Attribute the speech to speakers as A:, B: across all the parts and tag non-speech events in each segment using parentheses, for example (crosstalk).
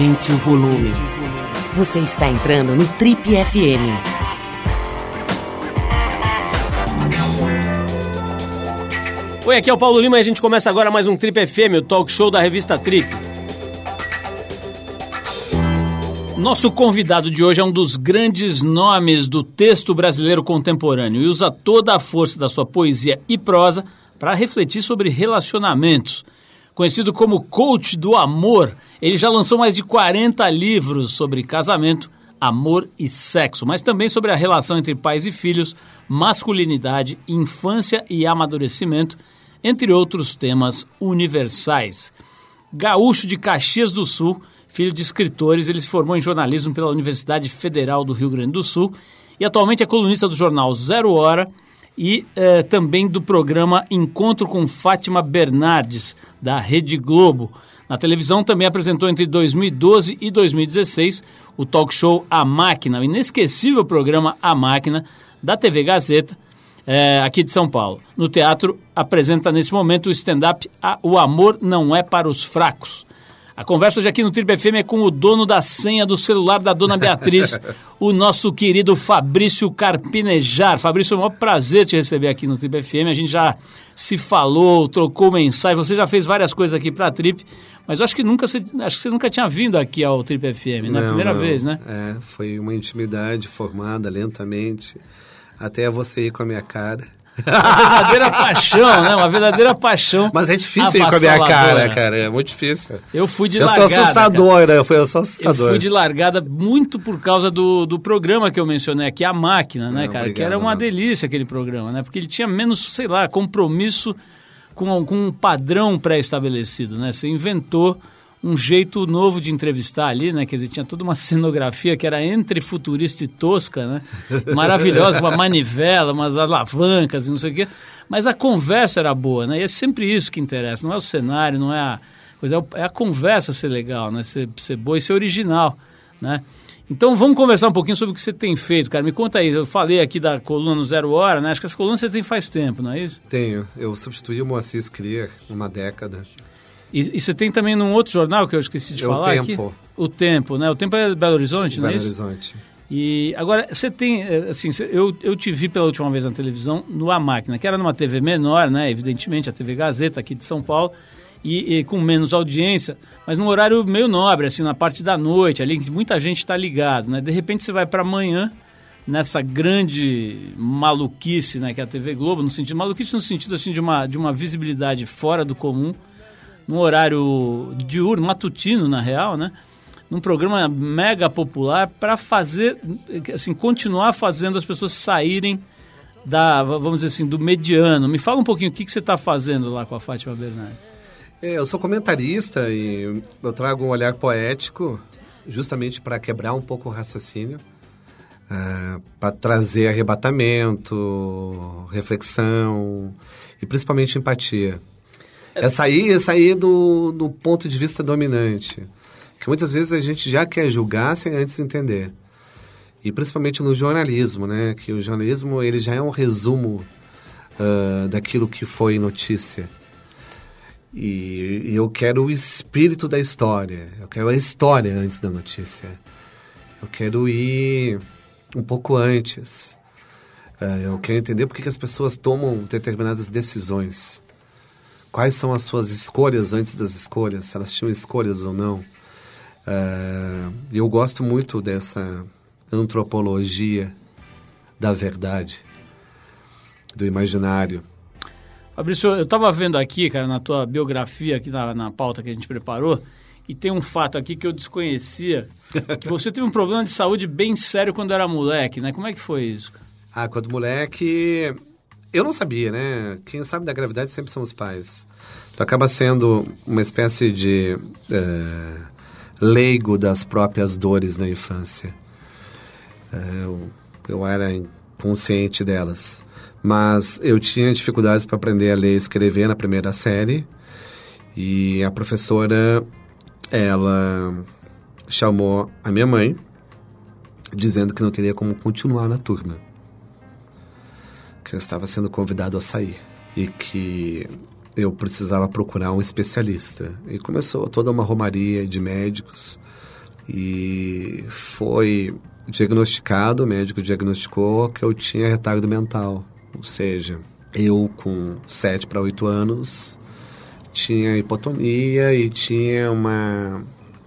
A: Aumente o volume. Você está entrando no Trip FM.
B: Oi, aqui é o Paulo Lima e a gente começa agora mais um Trip FM, o talk show da revista Trip. Nosso convidado de hoje é um dos grandes nomes do texto brasileiro contemporâneo e usa toda a força da sua poesia e prosa para refletir sobre relacionamentos. Conhecido como coach do amor, ele já lançou mais de 40 livros sobre casamento, amor e sexo, mas também sobre a relação entre pais e filhos, masculinidade, infância e amadurecimento, entre outros temas universais. Gaúcho de Caxias do Sul, filho de escritores, ele se formou em jornalismo pela Universidade Federal do Rio Grande do Sul e atualmente é colunista do jornal Zero Hora e eh, também do programa Encontro com Fátima Bernardes, da Rede Globo. Na televisão também apresentou entre 2012 e 2016 o talk show A Máquina, o inesquecível programa A Máquina, da TV Gazeta, eh, aqui de São Paulo. No teatro, apresenta nesse momento o stand-up O Amor Não É Para os Fracos. A conversa hoje aqui no Triple FM é com o dono da senha do celular da dona Beatriz, o nosso querido Fabrício Carpinejar. Fabrício, é um maior prazer te receber aqui no Triple FM. A gente já se falou, trocou mensagem, você já fez várias coisas aqui para a Trip, mas eu acho que nunca acho que você nunca tinha vindo aqui ao Trip FM, né?
C: Não,
B: Primeira
C: não.
B: vez, né?
C: É, foi uma intimidade formada lentamente, até você ir com a minha cara.
B: Uma verdadeira paixão, né? Uma verdadeira paixão.
C: Mas é difícil ir com a minha cara, cara, é muito difícil.
B: Eu fui de
C: eu
B: largada.
C: sou
B: cara.
C: assustador, né? Eu fui eu sou
B: Eu
C: assustador.
B: fui de largada muito por causa do, do programa que eu mencionei aqui, A Máquina, né,
C: Não,
B: cara? que
C: obrigado,
B: era uma delícia aquele programa, né? Porque ele tinha menos, sei lá, compromisso com, com um padrão pré-estabelecido, né? Você inventou um jeito novo de entrevistar ali, né? Quer dizer, tinha toda uma cenografia que era entre futurista e tosca, né? Maravilhosa, uma manivela, umas alavancas e não sei o quê. Mas a conversa era boa, né? E é sempre isso que interessa. Não é o cenário, não é a coisa, é é a conversa ser legal, né? Ser, ser boa e ser original, né? Então vamos conversar um pouquinho sobre o que você tem feito, cara. Me conta aí, eu falei aqui da coluna no Zero Hora, né? Acho que essa coluna você tem faz tempo, não é isso?
C: Tenho, eu substituí o Moacir Sclier uma década.
B: E, e você tem também num outro jornal que eu esqueci de
C: É o
B: falar
C: Tempo.
B: aqui? O Tempo, né? O Tempo é Belo Horizonte, não é
C: Belo? Horizonte.
B: E agora, você tem, eh, assim, eu, eu te vi pela última vez na televisão no A Máquina, que era numa TV menor, né? Evidentemente, a TV Gazeta aqui de São Paulo, e, e com menos audiência, mas num horário meio nobre, assim, na parte da noite, ali, que muita gente está ligado, né? De repente você vai para amanhã, nessa grande maluquice, né? Que é a TV Globo, no sentido, maluquice no sentido, assim, de uma, de uma visibilidade fora do comum, num horário diurno, matutino, na real, né? Num programa mega popular para fazer, assim, continuar fazendo as pessoas saírem da, vamos dizer assim, do mediano. Me fala um pouquinho o que, que você está fazendo lá com a Fátima Bernardes.
C: É, eu sou comentarista e eu trago um olhar poético justamente para quebrar um pouco o raciocínio, para trazer arrebatamento, reflexão e principalmente empatia. É sair, é sair do, do ponto de vista dominante, que muitas vezes a gente já quer julgar sem antes entender. E principalmente no jornalismo, né? Que o jornalismo ele já é um resumo ah, daquilo que foi notícia. E, e eu quero o espírito da história. Eu quero a história antes da notícia. Eu quero ir um pouco antes. Eh, eu quero entender por que as pessoas tomam determinadas decisões. Quais são as suas escolhas antes das escolhas, se elas tinham escolhas ou não. E eu gosto muito dessa antropologia da verdade, do imaginário.
B: Fabrício, eu estava vendo aqui, cara, na tua biografia, aqui na, na pauta que a gente preparou, e tem um fato aqui que eu desconhecia, (laughs) que você teve um problema de saúde bem sério quando era moleque, né? Como é que foi isso?
C: Ah, quando moleque, eu não sabia, né? Quem sabe da gravidade sempre são os pais. Tu acaba sendo uma espécie de eh, leigo das próprias dores na infância. Eh, eu, eu era inconsciente delas. Mas eu tinha dificuldades para aprender a ler e escrever na primeira série. E a professora, ela chamou a minha mãe, dizendo que não teria como continuar na turma. Que eu estava sendo convidado a sair. E que eu precisava procurar um especialista. E começou toda uma romaria de médicos E foi diagnosticado, o médico diagnosticou que eu tinha retardo mental. Ou seja, eu com 7 para 8 anos tinha hipotonia e tinha uma,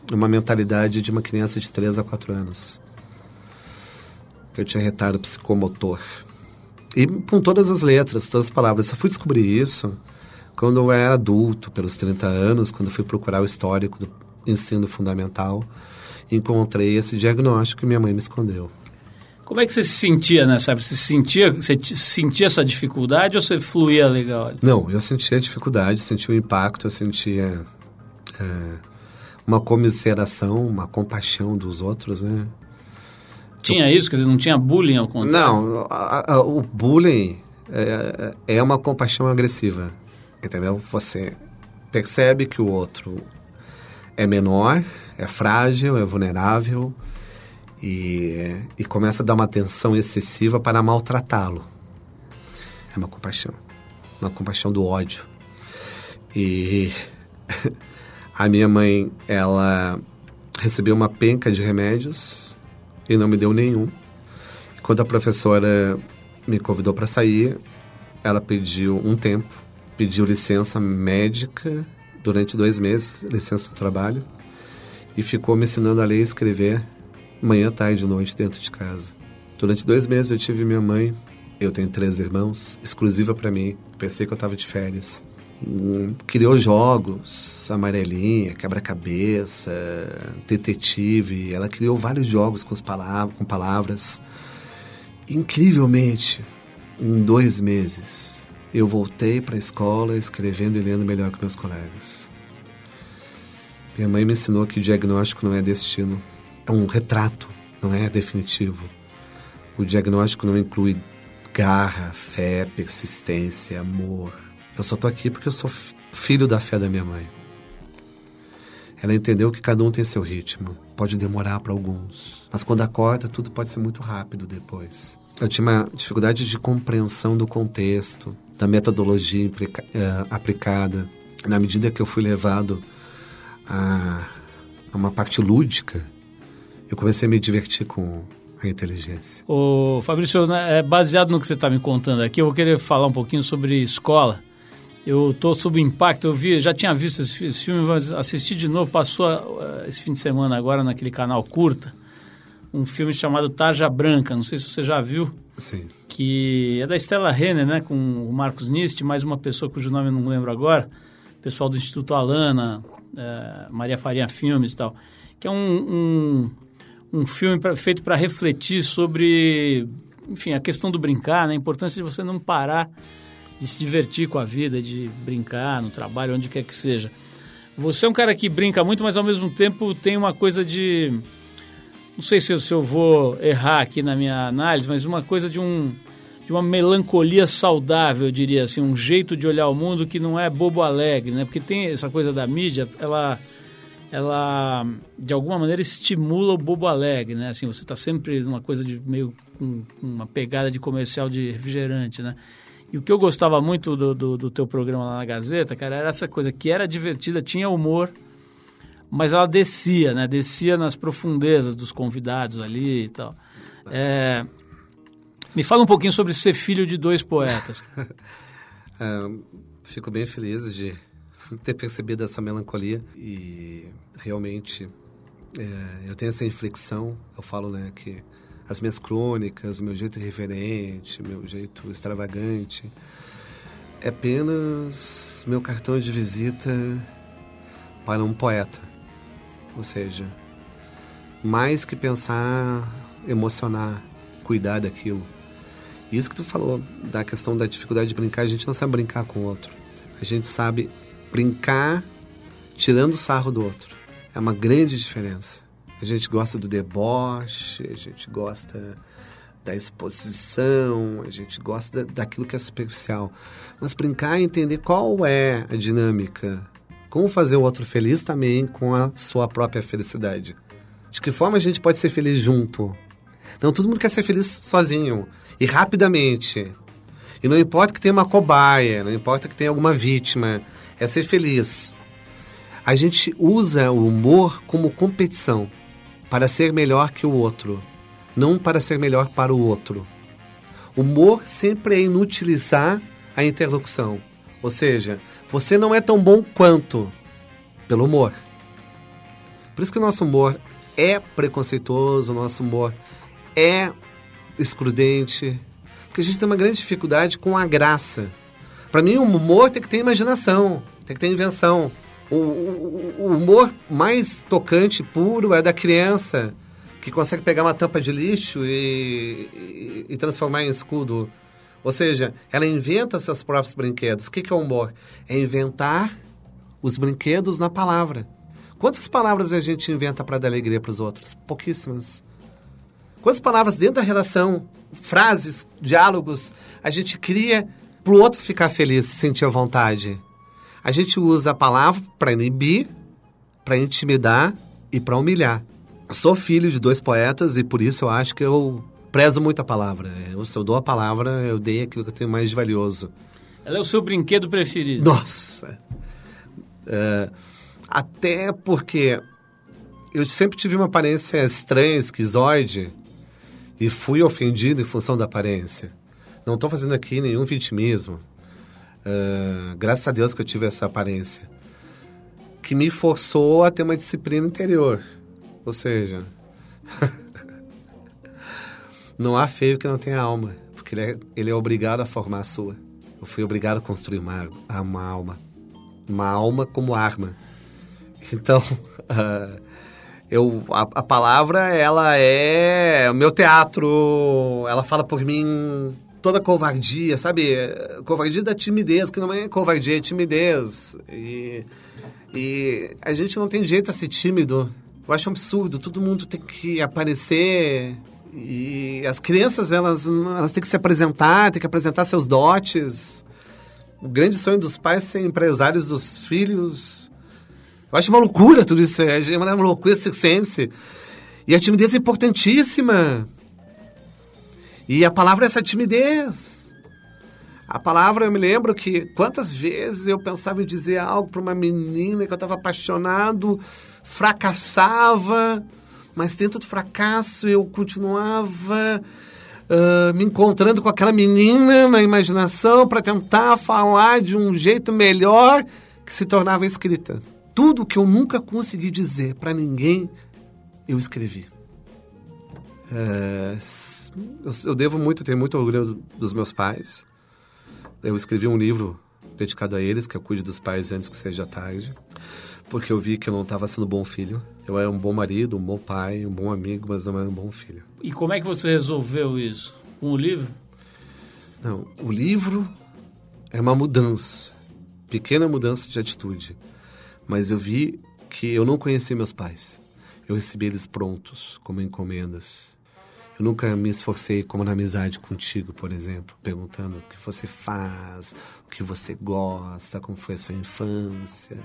C: uma mentalidade de uma criança de 3 a 4 anos. Eu tinha retardo psicomotor. E com todas as letras, todas as palavras. Só fui descobrir isso quando eu era adulto, pelos 30 anos, quando fui procurar o histórico do ensino fundamental, encontrei esse diagnóstico que minha mãe me escondeu.
B: Como é que você se sentia nessa época? Você sentia, você sentia essa dificuldade ou você fluía legal?
C: Não, eu sentia dificuldade, sentia o impacto, eu sentia é, uma comiseração, uma compaixão dos outros, né?
B: Tinha isso? Quer dizer, não tinha bullying ao contrário?
C: Não, a, a, o bullying é, é uma compaixão agressiva, entendeu? Você percebe que o outro é menor, é frágil, é vulnerável e, e começa a dar uma atenção excessiva para maltratá-lo. É uma compaixão, uma compaixão do ódio. E (laughs) a minha mãe, ela recebeu uma penca de remédios e não me deu nenhum. Quando a professora me convidou para sair, ela pediu um tempo, pediu licença médica durante dois meses, licença do trabalho, e ficou me ensinando a ler e escrever manhã, tarde e noite dentro de casa. Durante dois meses eu tive minha mãe, eu tenho três irmãos, exclusiva para mim. Pensei que eu estava de férias criou jogos, amarelinha, quebra-cabeça, detetive. Ela criou vários jogos com, palavras, com palavras. Incrivelmente, em dois meses, eu voltei para a escola escrevendo e lendo melhor que meus colegas. Minha mãe me ensinou que o diagnóstico não é destino, é um retrato, não é definitivo. O diagnóstico não inclui garra, fé, persistência, amor, eu só tô aqui porque eu sou filho da fé da minha mãe. Ela entendeu que cada um tem seu ritmo. Pode demorar para alguns. Mas quando acorda, tudo pode ser muito rápido depois. Eu tinha uma dificuldade de compreensão do contexto, da metodologia uh, aplicada. Na medida que eu fui levado a, uma parte lúdica, eu comecei a me divertir com, a inteligência.
B: O Fabrício, né, é baseado no que você está me contando aqui, eu vou querer falar um pouquinho sobre escola. Eu estou sob impacto, eu vi, já tinha visto esse, esse filme, mas assisti de novo, passou uh, esse fim de semana agora naquele canal Curta, um filme chamado Tarja Branca, não sei se você já viu.
C: Sim.
B: Que é da Stella Renner, né, com o Marcos Nist, mais uma pessoa cujo nome eu não lembro agora, pessoal do Instituto Alana, uh, Maria Faria Filmes e tal, que é um, um, um filme pra, feito para refletir sobre, enfim, a questão do brincar, né, a importância de você não parar de se divertir com a vida, de brincar no trabalho, onde quer que seja. Você é um cara que brinca muito, mas ao mesmo tempo tem uma coisa de. Não sei se eu, vou errar aqui na minha análise, mas uma coisa de um de uma melancolia saudável, eu diria assim, um jeito de olhar o mundo que não é bobo alegre, né? Porque tem essa coisa da mídia, ela ela de alguma maneira estimula o bobo alegre, né? Assim, você está sempre numa coisa de meio com uma pegada de comercial de refrigerante, né? E o que eu gostava muito do, do, do, teu programa lá na Gazeta, cara, era essa coisa que era divertida, tinha humor, mas ela descia, né? Descia nas profundezas dos convidados ali e tal. É, me fala um pouquinho sobre ser filho de dois poetas. (laughs)
C: é, fico bem feliz de (laughs) ter percebido essa melancolia e realmente é, eu tenho essa inflexão. Eu falo, né, que as minhas crônicas, meu jeito irreverente, meu jeito extravagante. É apenas meu cartão de visita para um poeta. Ou seja, mais que pensar, emocionar, cuidar daquilo. Isso que tu falou da questão da dificuldade de brincar, a gente não sabe brincar com o outro. A gente sabe brincar tirando sarro do outro. É uma grande diferença. A gente gosta do deboche, a gente gosta da exposição, a gente gosta daquilo que é superficial. Mas brincar e entender qual é a dinâmica, como fazer o outro feliz também com a sua própria felicidade. De que forma a gente pode ser feliz junto? Não, todo mundo quer ser feliz sozinho e rapidamente. E não importa que tenha uma cobaia, não importa que tenha alguma vítima, é ser feliz. A gente usa o humor como competição. Para ser melhor que o outro, não para ser melhor para o outro. Humor sempre é inutilizar a interlocução. Ou seja, você não é tão bom quanto pelo humor. Por isso que o nosso humor é preconceituoso, o nosso humor é excludente, porque a gente tem uma grande dificuldade com a graça. Para mim, o humor tem que ter imaginação, tem que ter invenção. O, o, o, humor mais tocante, puro, é da criança, que consegue pegar uma tampa de lixo e, e, e transformar em escudo. Ou seja, ela inventa seus próprios brinquedos. O que, é humor? É inventar os brinquedos na palavra. Quantas palavras a gente inventa para dar alegria para os outros? Pouquíssimas. Quantas palavras dentro da relação, frases, diálogos, a gente cria para o outro ficar feliz, sentir a vontade? A gente usa a palavra para inibir, para intimidar e para humilhar. sou filho de dois poetas e por isso eu acho que eu prezo muito a palavra. Eu, se eu dou a palavra, eu dei aquilo que eu tenho mais de valioso.
B: Ela é o seu brinquedo preferido.
C: Nossa! É, até porque eu sempre tive uma aparência estranha, esquizoide, e fui ofendido em função da aparência. Não estou fazendo aqui nenhum vitimismo. Uh, graças a Deus que eu tive essa aparência. Que me forçou a ter uma disciplina interior. Ou seja, (laughs) não há feio que não tenha alma, porque ele é, ele é obrigado a formar a sua. Eu fui obrigado a construir uma, uma alma. Uma alma como arma. Então, uh, (laughs) eu, a, a, palavra, ela é o meu teatro, ela fala por mim toda covardia, sabe? Covardia da timidez, que não é covardia, é timidez. E, e a gente não tem jeito a ser tímido. Eu acho um absurdo, todo mundo tem que aparecer e as crianças, elas, elas têm que se apresentar, têm que apresentar seus dotes. O grande sonho dos pais é ser empresários dos filhos eu acho uma loucura tudo isso. É uma loucura circense. E a timidez é importantíssima. E a palavra é essa timidez. A palavra, eu me lembro que quantas vezes eu pensava em dizer algo para uma menina que eu estava apaixonado, fracassava, mas dentro do fracasso eu continuava uh, me encontrando com aquela menina na imaginação para tentar falar de um jeito melhor que se tornava escrita. Tudo que eu nunca consegui dizer para ninguém, eu escrevi. É, eu devo muito, tenho muito orgulho dos meus pais. Eu escrevi um livro dedicado a eles, que eu cuide dos pais antes que seja tarde, porque eu vi que eu não estava sendo bom filho. Eu era um bom marido, um bom pai, um bom amigo, mas não era um bom filho.
B: E como é que você resolveu isso? Com o livro?
C: Não, o livro é uma mudança, pequena mudança de atitude mas eu vi que eu não conhecia meus pais. Eu recebi eles prontos, como encomendas. Eu nunca me esforcei como na amizade contigo, por exemplo, perguntando o que você faz, o que você gosta, como foi a sua infância,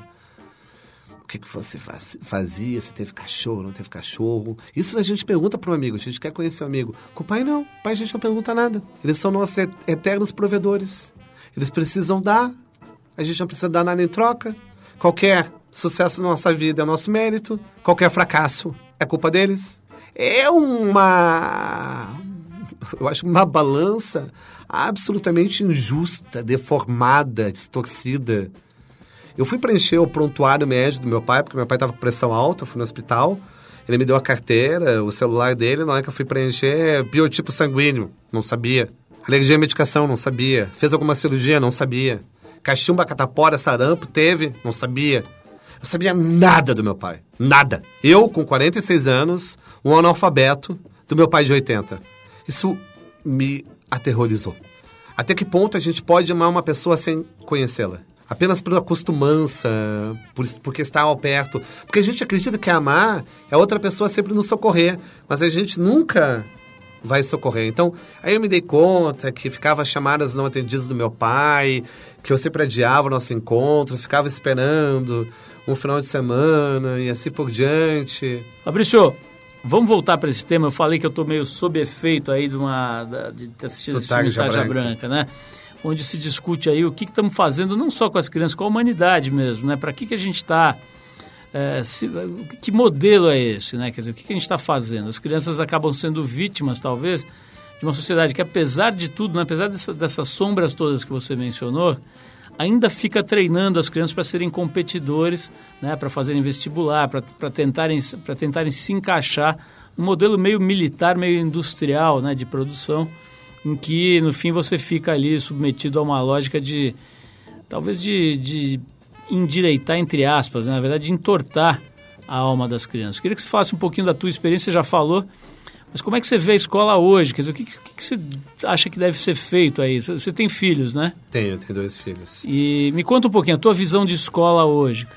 C: o que, que você faz, fazia, se teve cachorro, não teve cachorro. Isso a gente pergunta para um amigo, a gente quer conhecer o um amigo. Com o pai, não. O pai a gente não pergunta nada. Eles são nossos eternos provedores. Eles precisam dar, a gente não precisa dar nada em troca. Qualquer sucesso na nossa vida é nosso mérito, qualquer fracasso é culpa deles. É uma. Eu acho uma balança absolutamente injusta, deformada, distorcida. Eu fui preencher o prontuário médio do meu pai, porque meu pai estava com pressão alta, eu fui no hospital. Ele me deu a carteira, o celular dele, na hora que eu fui preencher, biotipo sanguíneo, não sabia. Alergia à medicação, não sabia. Fez alguma cirurgia, não sabia. Cachumba, catapora, sarampo, teve? Não sabia. Eu sabia nada do meu pai. Nada. Eu, com 46 anos, um analfabeto do meu pai de 80. Isso me aterrorizou. Até que ponto a gente pode amar uma pessoa sem conhecê-la? Apenas por acostumança, por, porque está ao perto. Porque a gente acredita que amar é outra pessoa sempre nos socorrer. Mas a gente nunca vai socorrer. Então, aí eu me dei conta que ficava chamadas não atendidas do meu pai, que eu sempre adiava o nosso encontro, ficava esperando um final de semana e assim por diante.
B: Fabrício, vamos voltar para esse tema. Eu falei que eu estou meio sob efeito aí de, uma, de ter assistido esse filme Branca. Branca, né? Onde se discute aí o que, que estamos fazendo não só com as crianças, com a humanidade mesmo, né? Para que, que a gente está É, se, que modelo é esse, né? Quer dizer, o que a gente está fazendo? As crianças acabam sendo vítimas, talvez, de uma sociedade que, apesar de tudo, né, apesar dessa, dessas sombras todas que você mencionou, ainda fica treinando as crianças para serem competidores, né, para fazerem vestibular, para tentarem, tentarem se encaixar um modelo meio militar, meio industrial né, de produção, em que, no fim, você fica ali submetido a uma lógica de, talvez, de, de endireitar, entre aspas, né, na verdade, de entortar a alma das crianças. Queria que você falasse um pouquinho da tua experiência, você já falou, mas como é que você vê a escola hoje? Quer dizer, o que, que, que você acha que deve ser feito aí? Você tem filhos, né?
C: Tenho, tenho dois filhos.
B: E me conta um pouquinho, a tua visão de escola hoje.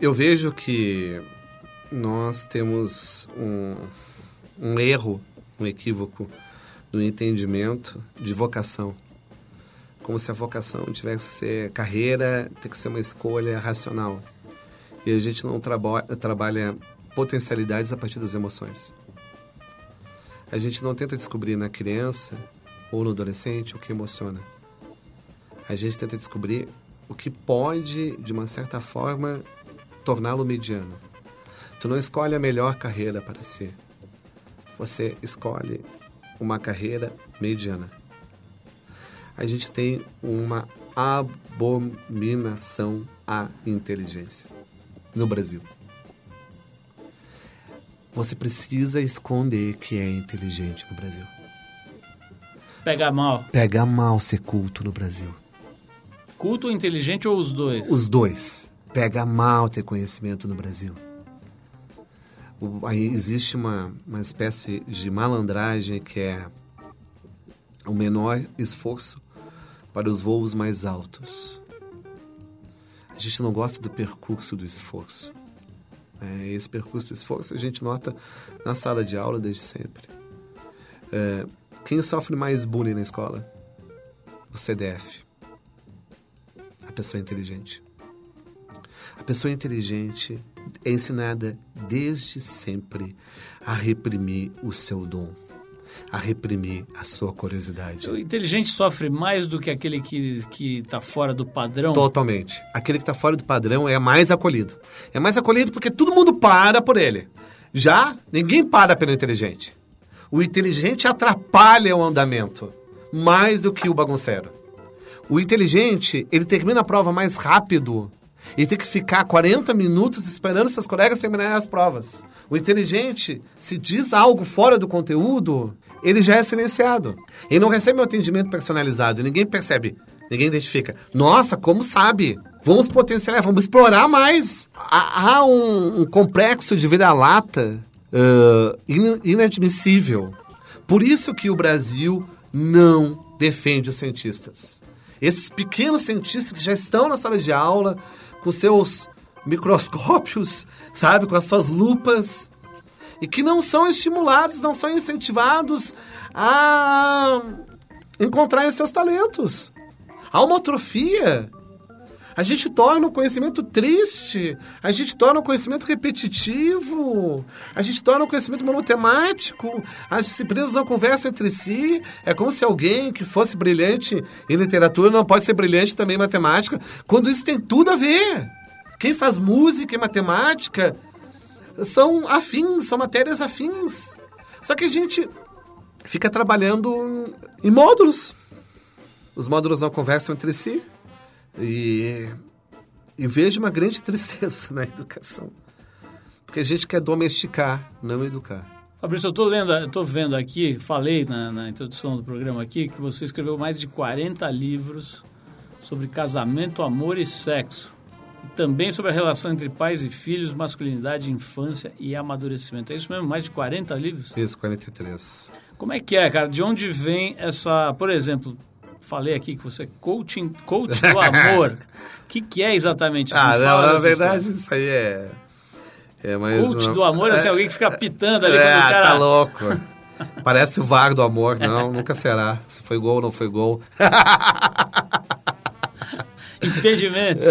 C: Eu vejo que nós temos um, um erro, um equívoco no entendimento de vocação. Como se a vocação tivesse que ser carreira, tem que ser uma escolha racional. E a gente não traba trabalha potencialidades a partir das emoções a gente não tenta descobrir na criança ou no adolescente o que emociona. A gente tenta descobrir o que pode, de uma certa forma, torná-lo mediano. Tu não escolhe a melhor carreira para si. Você escolhe uma carreira mediana. A gente tem uma abominação à inteligência no Brasil. Você precisa esconder que é inteligente no Brasil.
B: Pega mal.
C: Pega mal ser culto no Brasil.
B: Culto ou inteligente ou os dois?
C: Os dois. Pega mal ter conhecimento no Brasil. O, aí existe uma, uma espécie de malandragem que é o menor esforço para os voos mais altos. A gente não gosta do percurso do esforço. É, esse percurso de esforço a gente nota na sala de aula desde sempre. É, quem sofre mais bullying na escola? O CDF. A pessoa inteligente. A pessoa inteligente é ensinada desde sempre a reprimir o seu dom a reprimir a sua curiosidade.
B: O inteligente sofre mais do que aquele que está fora do padrão?
C: Totalmente. Aquele que está fora do padrão é mais acolhido. É mais acolhido porque todo mundo para por ele. Já ninguém para pelo inteligente. O inteligente atrapalha o andamento mais do que o bagunceiro. O inteligente, ele termina a prova mais rápido e tem que ficar 40 minutos esperando seus colegas terminarem as provas. O inteligente, se diz algo fora do conteúdo, ele já é silenciado. Ele não recebe um atendimento personalizado, ninguém percebe, ninguém identifica. Nossa, como sabe? Vamos potencializar, vamos explorar mais. Há, um, um, complexo de vira-lata uh, inadmissível. Por isso que o Brasil não defende os cientistas. Esses pequenos cientistas que já estão na sala de aula, com seus microscópios, (laughs) sabe, com as suas lupas, e que não são estimulados, não são incentivados a encontrar seus talentos. Há uma atrofia. A gente torna o conhecimento triste, a gente torna o conhecimento repetitivo, a gente torna o conhecimento monotemático, as disciplinas não conversam entre si. É como se alguém que fosse brilhante em literatura não pode ser brilhante também em matemática, quando isso tem tudo a ver. Quem faz música e matemática são afins, são matérias afins. Só que a gente fica trabalhando em módulos. Os módulos não conversam entre si. E, e vejo uma grande tristeza na educação. Porque a gente quer domesticar, não educar.
B: Fabrício, eu estou lendo, estou vendo aqui, falei na, na introdução do programa aqui, que você escreveu mais de 40 livros sobre casamento, amor e sexo também sobre a relação entre pais e filhos, masculinidade, infância e amadurecimento. É isso mesmo? Mais de 40 livros?
C: Isso, 43.
B: Como é que é, cara? De onde vem essa... Por exemplo, falei aqui que você é coaching, coach do amor. (laughs) O que, que é exatamente?
C: Ah, não, na verdade história. isso aí é...
B: é mais coach uma... do amor é assim, alguém que fica pitando ali
C: é,
B: cara...
C: tá louco. (laughs) Parece o VAR do amor. Não, nunca será. Se foi gol ou não foi gol. (laughs)
B: Impedimento.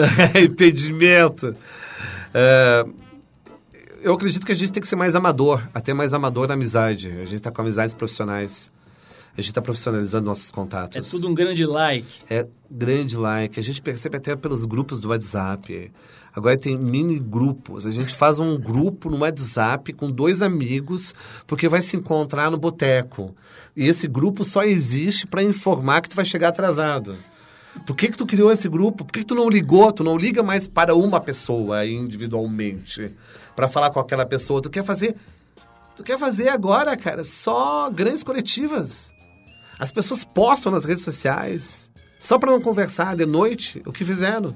C: impedimento. É, eu acredito que a gente tem que ser mais amador, até mais amador na amizade. A gente está com amizades profissionais. A gente está profissionalizando nossos contatos.
B: É tudo um grande like.
C: É grande like. A gente percebe até pelos grupos do WhatsApp. Agora tem mini grupos. A gente faz um grupo no WhatsApp com dois amigos, porque vai se encontrar no boteco. E esse grupo só existe para informar que tu vai chegar atrasado. Por que, que tu criou esse grupo? Por que, que tu não ligou? Tu não liga mais para uma pessoa individualmente para falar com aquela pessoa. Tu quer fazer. Tu quer fazer agora, cara, só grandes coletivas. As pessoas postam nas redes sociais só para não conversar de noite o que fizeram.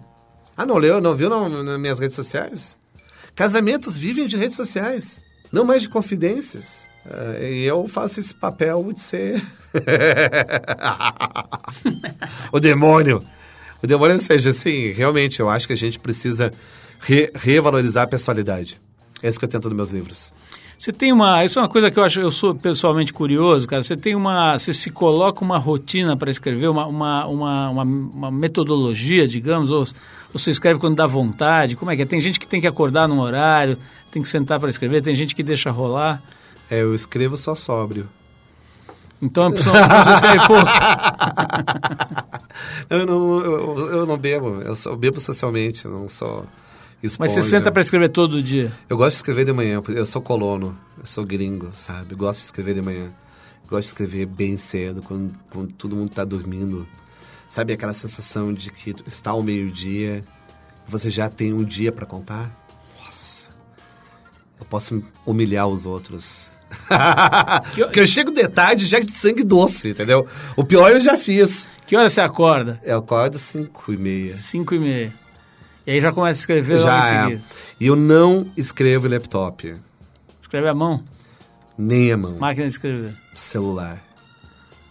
C: Ah, não leu, não viu não, nas minhas redes sociais? Casamentos vivem de redes sociais, não mais de confidências. Uh, e eu faço esse papel de ser (laughs) o demônio. O demônio, seja, assim, realmente eu acho que a gente precisa re revalorizar a personalidade. É isso que eu tento nos meus livros.
B: Você tem uma. Isso é uma coisa que eu acho, eu sou pessoalmente curioso, cara. Você tem uma. Você se coloca uma rotina para escrever, uma, uma, uma, uma, metodologia, digamos, ou, ou você escreve quando dá vontade? Como é que é? Tem gente que tem que acordar num horário, tem que sentar para escrever, tem gente que deixa rolar.
C: É, eu escrevo só sóbrio.
B: Então, você escreve pouco. (laughs)
C: eu, não, eu, eu, não bebo, eu só bebo socialmente, não sou
B: esponja. Mas você senta para escrever todo dia?
C: Eu gosto de escrever de manhã, eu sou colono, eu sou gringo, sabe? Eu gosto de escrever de manhã. Eu gosto de escrever bem cedo, quando, quando todo mundo está dormindo. Sabe aquela sensação de que está ao meio-dia você já tem um dia para contar? Nossa, eu posso humilhar os outros. (laughs) Porque eu chego de tarde já de sangue doce, entendeu? O pior eu já fiz.
B: Que hora você acorda?
C: Eu acordo 5 e meia.
B: 5 e meia. E aí já começa a escrever já logo em é. seguida.
C: E eu não escrevo em laptop.
B: Escreve à mão?
C: Nem à mão.
B: Máquina de escrever?
C: Celular.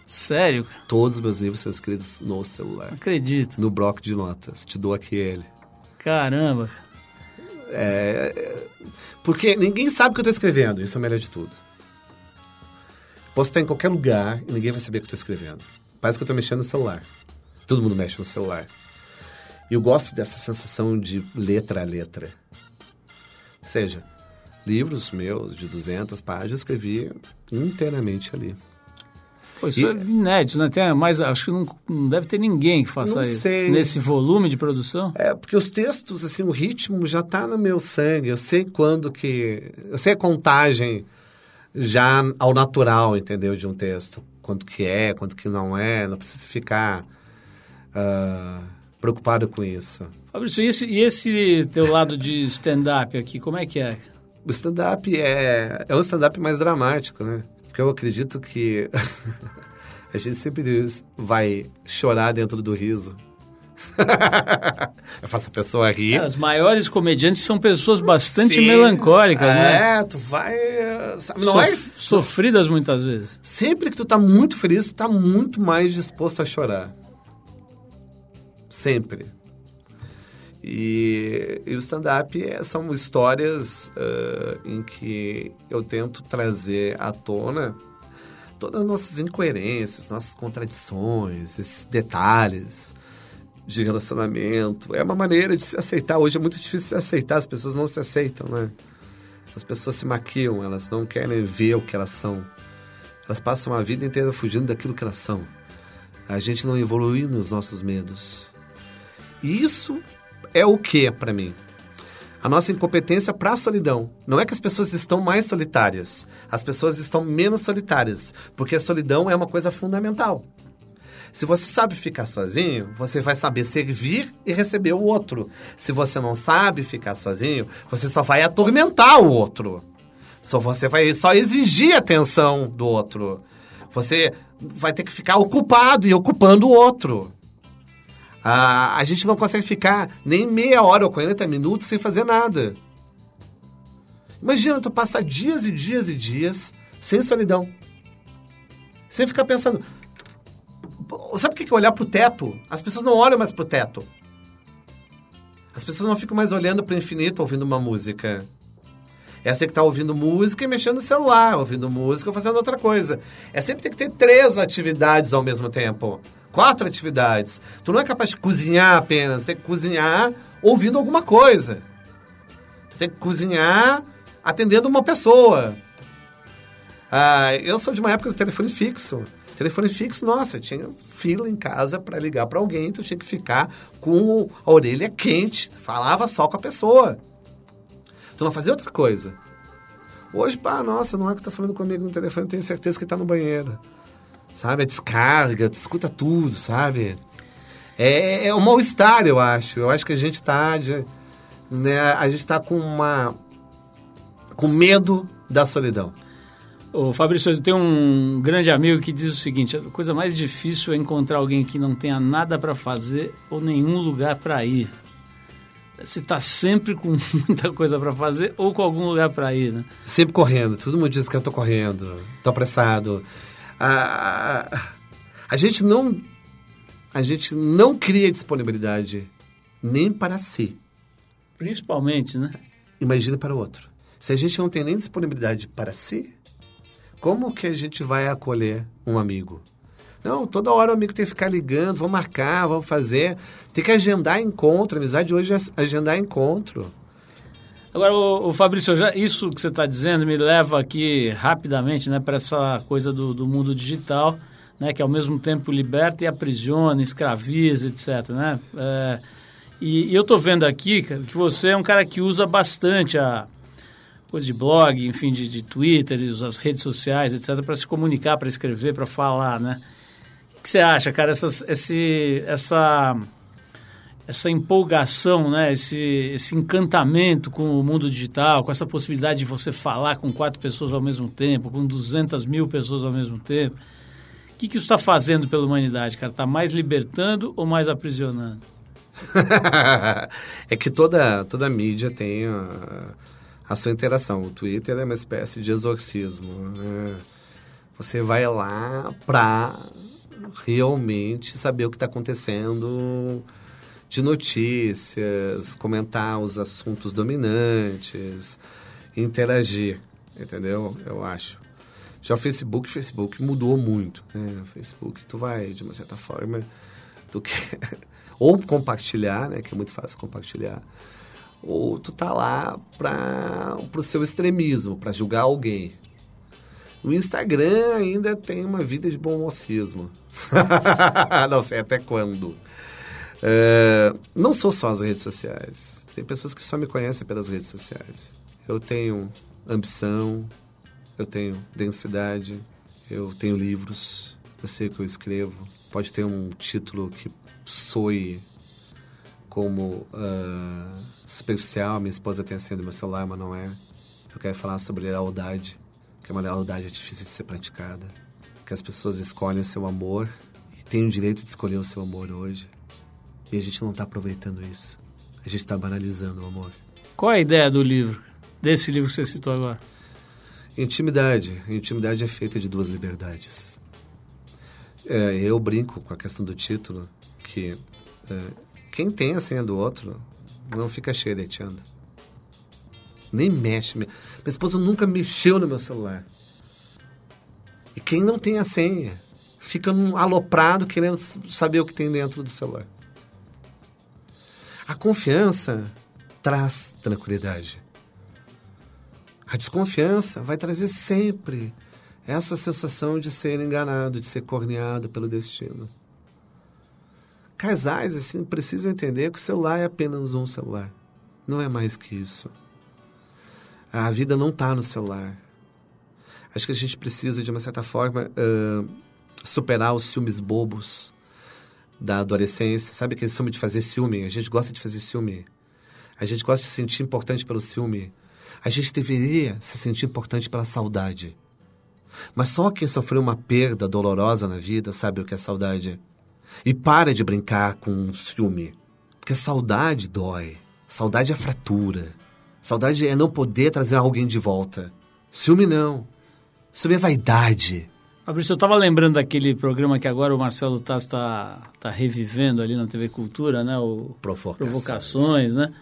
B: Sério?
C: Todos os meus livros são escritos no celular.
B: Acredito.
C: No bloco de notas. Te dou aqui ele.
B: Caramba.
C: É, é, porque ninguém sabe o que eu estou escrevendo. Isso é o melhor de tudo. Posso estar em qualquer lugar e ninguém vai saber o que eu estou escrevendo. Parece que eu estou mexendo no celular. Todo mundo mexe no celular. E eu gosto dessa sensação de letra a letra. Ou seja, livros meus de 200 páginas eu escrevi inteiramente ali.
B: Pô, isso e, é inédito, né? Tem, mas acho que não, não, deve ter ninguém que faça isso. Sei. Nesse volume de produção?
C: É, porque os textos, assim, o ritmo já está no meu sangue. Eu sei quando que... Eu sei a contagem já ao natural, entendeu? De um texto. Quanto que é, quanto que não é. Não precisa ficar... Uh, preocupado com isso.
B: Fabrício, e esse, e esse teu lado de stand-up aqui, como é que é?
C: O stand-up é, é um stand-up mais dramático, né? Porque eu acredito que (laughs) a gente sempre vai chorar dentro do riso. (laughs) eu faço a pessoa rir.
B: Cara, os maiores comediantes são pessoas bastante Sim. melancólicas,
C: é,
B: né?
C: É, tu vai...
B: Não Sof é... Sofridas muitas vezes.
C: Sempre que tu tá muito feliz, tu tá muito mais disposto a chorar. Sempre. E, e o stand-up é, são histórias uh, em que eu tento trazer à tona todas as nossas incoerências, nossas contradições, esses detalhes de relacionamento. É uma maneira de se aceitar. Hoje é muito difícil se aceitar, as pessoas não se aceitam, né? As pessoas se maquiam, elas não querem ver o que elas são. Elas passam a vida inteira fugindo daquilo que elas são. A gente não evolui nos nossos medos. Isso é o que para mim? A nossa incompetência para a solidão. Não é que as pessoas estão mais solitárias, as pessoas estão menos solitárias, porque a solidão é uma coisa fundamental. Se você sabe ficar sozinho, você vai saber servir e receber o outro. Se você não sabe ficar sozinho, você só vai atormentar o outro. Só você vai só exigir atenção do outro. Você vai ter que ficar ocupado e ocupando o outro. A, a gente não consegue ficar nem meia hora ou 40 minutos sem fazer nada. Imagina tu passar dias e dias e dias sem solidão. Sem ficar pensando. Sabe o que é olhar pro teto? As pessoas não olham mais pro teto. As pessoas não ficam mais olhando pro infinito ouvindo uma música. É você que está ouvindo música e mexendo no celular, ouvindo música ou fazendo outra coisa. É sempre tem que ter três atividades ao mesmo tempo quatro atividades. Tu não é capaz de cozinhar apenas, tu tem que cozinhar ouvindo alguma coisa. Tu tem que cozinhar atendendo uma pessoa. Ah, eu sou de uma época do telefone fixo. Telefone fixo, nossa, tinha fila em casa para ligar para alguém, então eu tinha que ficar com a orelha quente, falava só com a pessoa. Tu não fazia outra coisa. Hoje, pá, nossa, não é que tá falando comigo no telefone, tenho certeza que tá no banheiro. Sabe? A descarga, tu escuta tudo, sabe? É, é um mal-estar, eu acho. Eu acho que a gente tá. De, né, a gente tá com uma. com medo da solidão.
B: Ô, Fabrício, eu tenho um grande amigo que diz o seguinte: a coisa mais difícil é encontrar alguém que não tenha nada para fazer ou nenhum lugar para ir você está sempre com (laughs) muita coisa para fazer ou com algum lugar para ir, né?
C: Sempre correndo. Todo mundo diz que eu estou correndo, estou apressado. A, a gente não a gente não cria disponibilidade nem para si.
B: Principalmente, né?
C: Imagina para o outro. Se a gente não tem nem disponibilidade para si, como que a gente vai acolher um amigo? Não, toda hora o amigo tem que ficar ligando, vamos marcar, vamos fazer. Tem que agendar encontro. A amizade hoje é agendar encontro.
B: Agora, o, o Fabrício, já, isso que você está dizendo me leva aqui rapidamente né, para essa coisa do, do mundo digital, né, que ao mesmo tempo liberta e aprisiona, escraviza, etc. Né? É, e, e, eu estou vendo aqui que você é um cara que usa bastante a coisa de blog, enfim, de, de Twitter, as redes sociais, etc., para se comunicar, para escrever, para falar, né? que você acha, cara, essas, esse, essa, essa empolgação, né? esse, esse encantamento com o mundo digital, com essa possibilidade de você falar com quatro pessoas ao mesmo tempo, com 200 mil pessoas ao mesmo tempo. O que, que isso está fazendo pela humanidade, cara? Está mais libertando ou mais aprisionando? (laughs)
C: é que toda, toda mídia tem a, a, sua interação. O Twitter é uma espécie de exorcismo. Né? Você vai lá para realmente saber o que está acontecendo de notícias, comentar os assuntos dominantes, interagir, entendeu? Eu acho. Já o Facebook, Facebook mudou muito, né? O Facebook, tu vai, de uma certa forma, tu quer (laughs) ou compartilhar, né? Que é muito fácil compartilhar, ou tu tá lá para o seu extremismo, para julgar alguém. O Instagram ainda tem uma vida de bom mocismo. (laughs) não sei até quando. É, não sou só as redes sociais. Tem pessoas que só me conhecem pelas redes sociais. Eu tenho ambição, eu tenho densidade, eu tenho livros, eu sei o que eu escrevo. Pode ter um título que soe como uh, superficial, minha esposa tem acendo meu celular, mas não é. Eu quero falar sobre lealdade que a lealdade é difícil de ser praticada, que as pessoas escolhem o seu amor e têm o direito de escolher o seu amor hoje. E a gente não está aproveitando isso. A gente está banalizando o amor.
B: Qual é a ideia do livro, desse livro que você citou agora?
C: Intimidade. Intimidade é feita de duas liberdades. É, eu brinco com a questão do título, que é, quem tem a senha do outro não fica xereteando nem mexe. Minha esposa nunca mexeu no meu celular. E quem não tem a senha fica num aloprado querendo saber o que tem dentro do celular. A confiança traz tranquilidade. A desconfiança vai trazer sempre essa sensação de ser enganado, de ser corneado pelo destino. Casais, assim, precisam entender que o celular é apenas um celular. Não é mais que isso. A vida não está no celular. Acho que a gente precisa, de uma certa forma, uh, superar os ciúmes bobos da adolescência. Sabe aquele ciúme de fazer ciúme? A gente gosta de fazer ciúme. A gente gosta de se sentir importante pelo ciúme. A gente deveria se sentir importante pela saudade. Mas só quem sofreu uma perda dolorosa na vida sabe o que é saudade. E para de brincar com ciúme. Porque saudade dói. Saudade é fratura. Saudade é não poder trazer alguém de volta. Ciúme não. Ciúme é vaidade.
B: Fabrício, eu estava lembrando daquele programa que agora o Marcelo Taz está tá revivendo ali na TV Cultura, né? O
C: Provocações.
B: Provocações, né?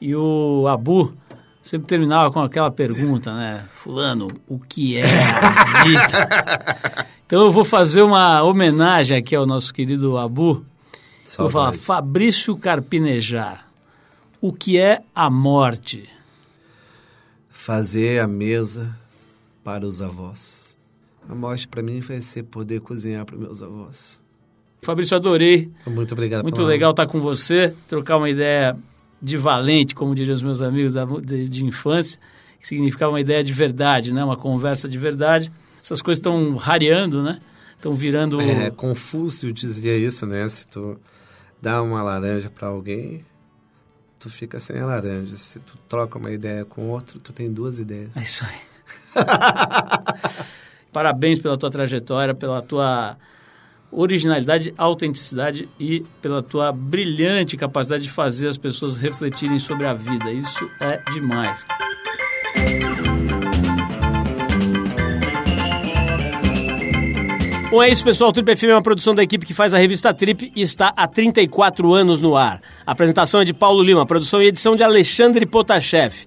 B: E o Abu sempre terminava com aquela pergunta, né? Fulano, o que é a vida? (laughs) então eu vou fazer uma homenagem aqui ao nosso querido Abu. Saudade. Vou falar Fabrício Carpinejar. O que é a morte?
C: fazer a mesa para os avós. A morte para mim vai ser poder cozinhar para meus avós.
B: Fabrício, adorei.
C: Muito obrigado.
B: Muito legal estar com você, trocar uma ideia de valente, como diriam os meus amigos da, de, de infância, que significava uma ideia de verdade, né? Uma conversa de verdade. Essas coisas estão rareando, né? Estão virando...
C: É, Confúcio dizia isso, né? Se tu dá uma laranja para alguém, tu fica sem a laranja. Se tu troca uma ideia com outro, tu tem duas ideias.
B: É isso aí. (laughs) Parabéns pela tua trajetória, pela tua originalidade, autenticidade e pela tua brilhante capacidade de fazer as pessoas refletirem sobre a vida. Isso é demais. Bom, é isso, pessoal. O Trip FM é uma produção da equipe que faz a revista Trip e está há 34 anos no ar. A apresentação é de Paulo Lima, produção e edição de Alexandre Potashev.